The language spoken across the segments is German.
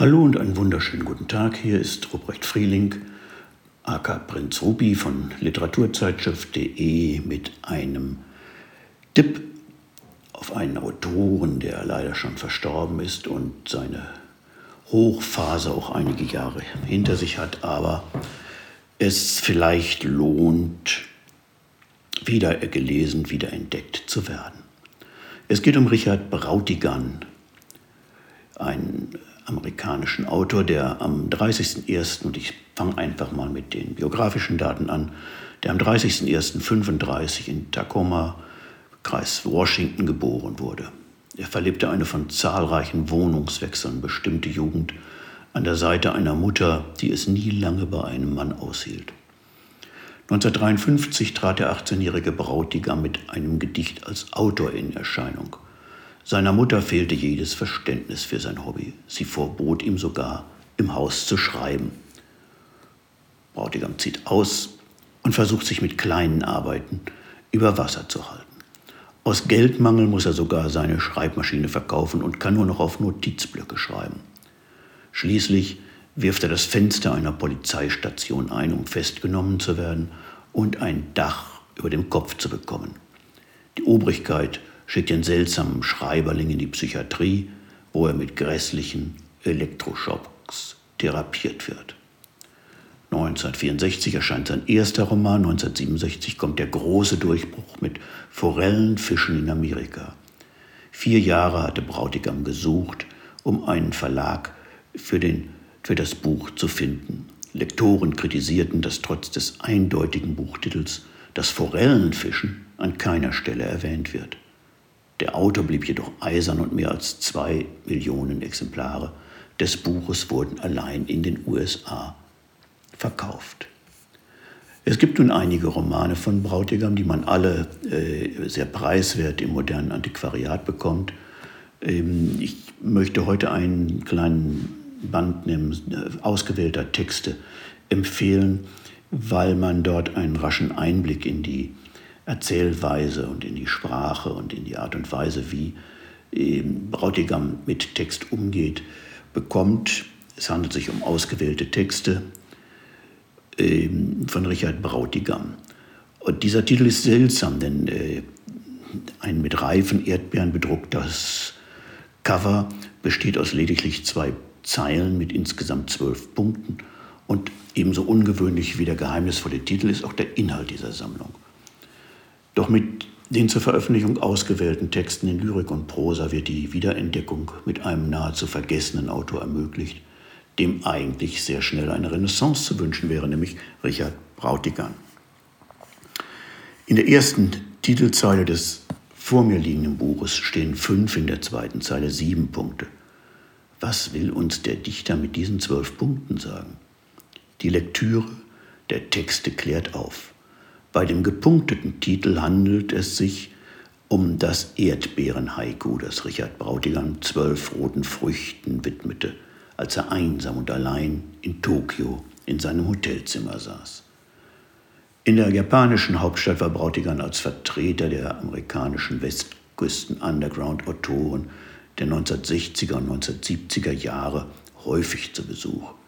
Hallo und einen wunderschönen guten Tag. Hier ist Ruprecht Frieling, aka Prinz Ruby von Literaturzeitschrift.de mit einem Tipp auf einen Autoren, der leider schon verstorben ist und seine Hochphase auch einige Jahre hinter sich hat, aber es vielleicht lohnt, wieder gelesen, wieder entdeckt zu werden. Es geht um Richard Brautigan, ein amerikanischen Autor, der am 30.01., und ich fange einfach mal mit den biografischen Daten an, der am 30.01.35 in Tacoma, Kreis Washington, geboren wurde. Er verlebte eine von zahlreichen Wohnungswechseln bestimmte Jugend an der Seite einer Mutter, die es nie lange bei einem Mann aushielt. 1953 trat der 18-jährige Brautigam mit einem Gedicht als Autor in Erscheinung – seiner Mutter fehlte jedes Verständnis für sein Hobby. Sie verbot ihm sogar, im Haus zu schreiben. Bräutigam zieht aus und versucht sich mit kleinen Arbeiten über Wasser zu halten. Aus Geldmangel muss er sogar seine Schreibmaschine verkaufen und kann nur noch auf Notizblöcke schreiben. Schließlich wirft er das Fenster einer Polizeistation ein, um festgenommen zu werden und ein Dach über dem Kopf zu bekommen. Die Obrigkeit schickt den seltsamen Schreiberling in die Psychiatrie, wo er mit grässlichen Elektroschocks therapiert wird. 1964 erscheint sein erster Roman, 1967 kommt der große Durchbruch mit Forellenfischen in Amerika. Vier Jahre hatte Brautigam gesucht, um einen Verlag für, den, für das Buch zu finden. Lektoren kritisierten, dass trotz des eindeutigen Buchtitels das Forellenfischen an keiner Stelle erwähnt wird. Der Autor blieb jedoch eisern und mehr als zwei Millionen Exemplare des Buches wurden allein in den USA verkauft. Es gibt nun einige Romane von Brautigam, die man alle äh, sehr preiswert im modernen Antiquariat bekommt. Ähm, ich möchte heute einen kleinen Band nehmen, äh, ausgewählter Texte empfehlen, weil man dort einen raschen Einblick in die Erzählweise und in die Sprache und in die Art und Weise, wie Brautigam mit Text umgeht, bekommt. Es handelt sich um ausgewählte Texte von Richard Brautigam. Und dieser Titel ist seltsam, denn äh, ein mit reifen Erdbeeren bedrucktes Cover besteht aus lediglich zwei Zeilen mit insgesamt zwölf Punkten. Und ebenso ungewöhnlich wie der geheimnisvolle Titel ist auch der Inhalt dieser Sammlung. Doch mit den zur Veröffentlichung ausgewählten Texten in Lyrik und Prosa wird die Wiederentdeckung mit einem nahezu vergessenen Autor ermöglicht, dem eigentlich sehr schnell eine Renaissance zu wünschen wäre, nämlich Richard Brautigan. In der ersten Titelzeile des vor mir liegenden Buches stehen fünf, in der zweiten Zeile sieben Punkte. Was will uns der Dichter mit diesen zwölf Punkten sagen? Die Lektüre der Texte klärt auf. Bei dem gepunkteten Titel handelt es sich um das Erdbeeren-Haiku, das Richard Brautigam zwölf roten Früchten widmete, als er einsam und allein in Tokio in seinem Hotelzimmer saß. In der japanischen Hauptstadt war Brautigam als Vertreter der amerikanischen Westküsten-Underground-Autoren der 1960er und 1970er Jahre häufig zu Besuch.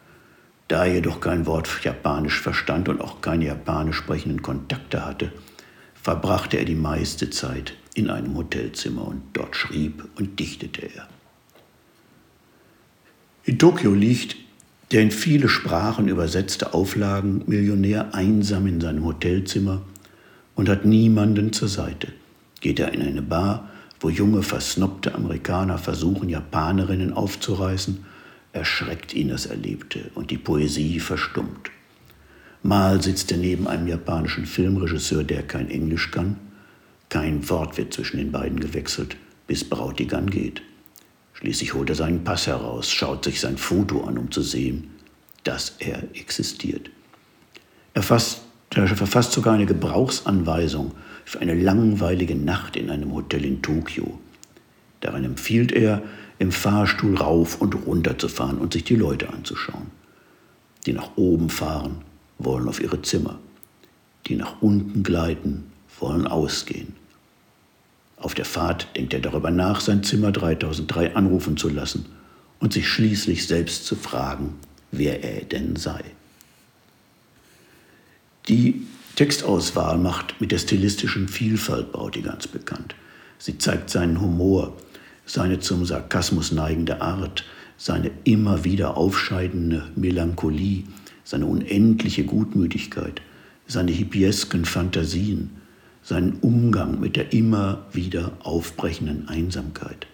Da er jedoch kein Wort Japanisch verstand und auch keine japanisch sprechenden Kontakte hatte, verbrachte er die meiste Zeit in einem Hotelzimmer und dort schrieb und dichtete er. In Tokio liegt der in viele Sprachen übersetzte Auflagen Millionär einsam in seinem Hotelzimmer und hat niemanden zur Seite. Geht er in eine Bar, wo junge, versnobte Amerikaner versuchen, Japanerinnen aufzureißen, erschreckt ihn das Erlebte und die Poesie verstummt. Mal sitzt er neben einem japanischen Filmregisseur, der kein Englisch kann. Kein Wort wird zwischen den beiden gewechselt, bis Brautigan geht. Schließlich holt er seinen Pass heraus, schaut sich sein Foto an, um zu sehen, dass er existiert. Er, fasst, er verfasst sogar eine Gebrauchsanweisung für eine langweilige Nacht in einem Hotel in Tokio. Darin empfiehlt er, im Fahrstuhl rauf und runter zu fahren und sich die Leute anzuschauen. Die nach oben fahren, wollen auf ihre Zimmer. Die nach unten gleiten, wollen ausgehen. Auf der Fahrt denkt er darüber nach, sein Zimmer 3003 anrufen zu lassen und sich schließlich selbst zu fragen, wer er denn sei. Die Textauswahl macht mit der stilistischen Vielfalt Brautigans bekannt. Sie zeigt seinen Humor, seine zum Sarkasmus neigende Art, seine immer wieder aufscheidende Melancholie, seine unendliche Gutmütigkeit, seine hippiesken Fantasien, seinen Umgang mit der immer wieder aufbrechenden Einsamkeit.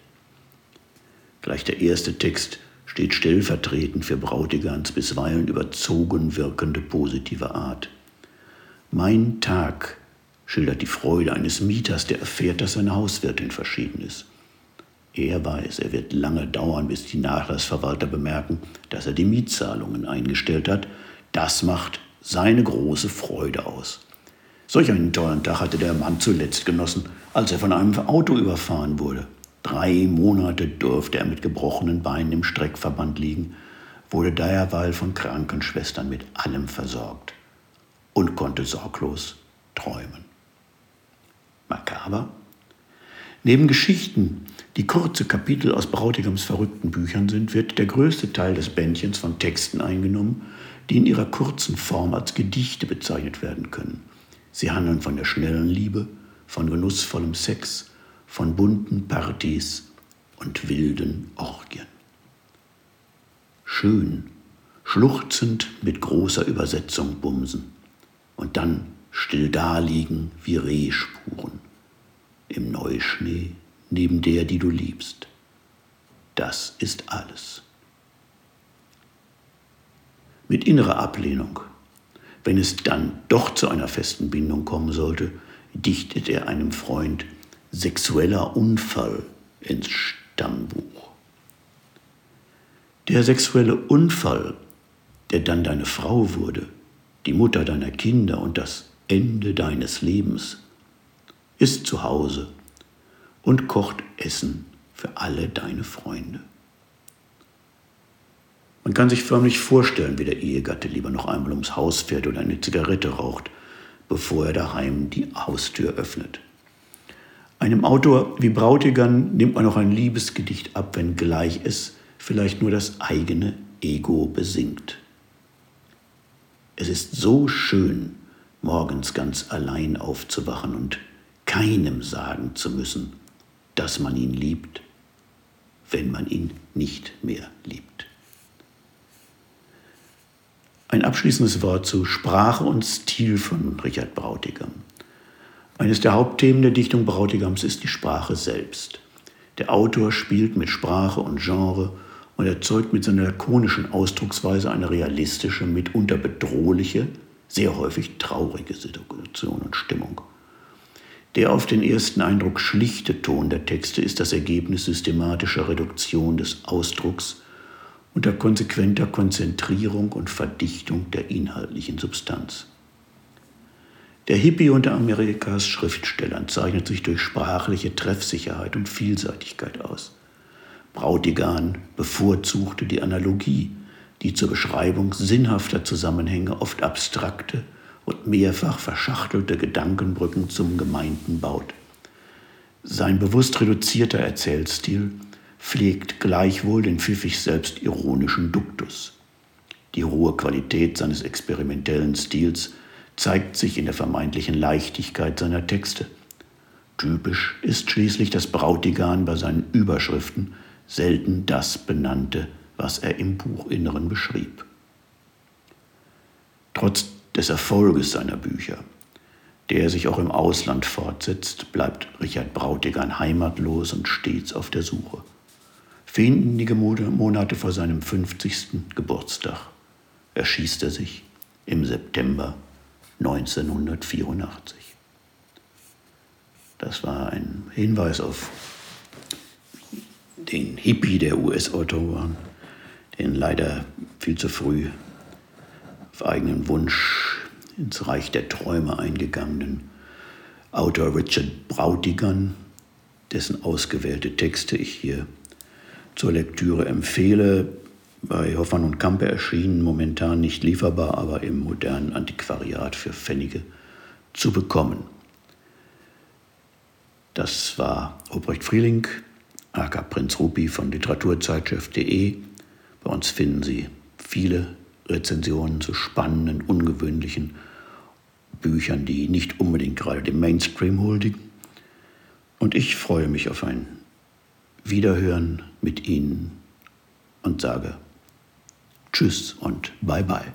Gleich der erste Text steht stellvertretend für Brautigans bisweilen überzogen wirkende positive Art. Mein Tag schildert die Freude eines Mieters, der erfährt, dass seine Hauswirtin verschieden ist. Er weiß, er wird lange dauern, bis die Nachlassverwalter bemerken, dass er die Mietzahlungen eingestellt hat. Das macht seine große Freude aus. Solch einen tollen Tag hatte der Mann zuletzt genossen, als er von einem Auto überfahren wurde. Drei Monate durfte er mit gebrochenen Beinen im Streckverband liegen, wurde daherweil von Krankenschwestern mit allem versorgt und konnte sorglos träumen. Makaber? Neben Geschichten, die kurze Kapitel aus Brautigams verrückten Büchern sind, wird der größte Teil des Bändchens von Texten eingenommen, die in ihrer kurzen Form als Gedichte bezeichnet werden können. Sie handeln von der schnellen Liebe, von genussvollem Sex, von bunten Partys und wilden Orgien. Schön, schluchzend mit großer Übersetzung bumsen und dann still daliegen wie Rehspuren im Neuschnee neben der, die du liebst. Das ist alles. Mit innerer Ablehnung, wenn es dann doch zu einer festen Bindung kommen sollte, dichtet er einem Freund sexueller Unfall ins Stammbuch. Der sexuelle Unfall, der dann deine Frau wurde, die Mutter deiner Kinder und das Ende deines Lebens, ist zu Hause und kocht Essen für alle deine Freunde. Man kann sich förmlich vorstellen, wie der Ehegatte lieber noch einmal ums Haus fährt oder eine Zigarette raucht, bevor er daheim die Haustür öffnet. Einem Autor wie Brautigan nimmt man auch ein Liebesgedicht ab, wenngleich es vielleicht nur das eigene Ego besingt. Es ist so schön, morgens ganz allein aufzuwachen und keinem sagen zu müssen, dass man ihn liebt, wenn man ihn nicht mehr liebt. Ein abschließendes Wort zu Sprache und Stil von Richard Brautigam. Eines der Hauptthemen der Dichtung Brautigams ist die Sprache selbst. Der Autor spielt mit Sprache und Genre und erzeugt mit seiner lakonischen Ausdrucksweise eine realistische, mitunter bedrohliche, sehr häufig traurige Situation und Stimmung. Der auf den ersten Eindruck schlichte Ton der Texte ist das Ergebnis systematischer Reduktion des Ausdrucks unter konsequenter Konzentrierung und Verdichtung der inhaltlichen Substanz. Der Hippie unter Amerikas Schriftstellern zeichnet sich durch sprachliche Treffsicherheit und Vielseitigkeit aus. Brautigan bevorzugte die Analogie, die zur Beschreibung sinnhafter Zusammenhänge oft abstrakte und mehrfach verschachtelte Gedankenbrücken zum Gemeinten baut. Sein bewusst reduzierter Erzählstil pflegt gleichwohl den pfiffig selbstironischen Duktus. Die hohe Qualität seines experimentellen Stils zeigt sich in der vermeintlichen Leichtigkeit seiner Texte. Typisch ist schließlich, dass Brautigan bei seinen Überschriften selten das benannte, was er im Buchinneren beschrieb. Trotz des Erfolges seiner Bücher, der sich auch im Ausland fortsetzt, bleibt Richard Brautigan heimatlos und stets auf der Suche. Wenige Monate vor seinem 50. Geburtstag erschießt er sich im September 1984. Das war ein Hinweis auf den Hippie der US-Autoren, den leider viel zu früh auf eigenen Wunsch ins Reich der Träume eingegangenen Autor Richard Brautigan, dessen ausgewählte Texte ich hier zur Lektüre empfehle. Bei Hoffmann und Kampe erschienen, momentan nicht lieferbar, aber im modernen Antiquariat für Pfennige zu bekommen. Das war Obrecht Frieling aka Prinz Rupi von Literaturzeitschrift.de. Bei uns finden Sie viele Rezensionen zu spannenden, ungewöhnlichen Büchern, die nicht unbedingt gerade dem Mainstream huldigen. Und ich freue mich auf ein Wiederhören mit Ihnen und sage Tschüss und Bye bye.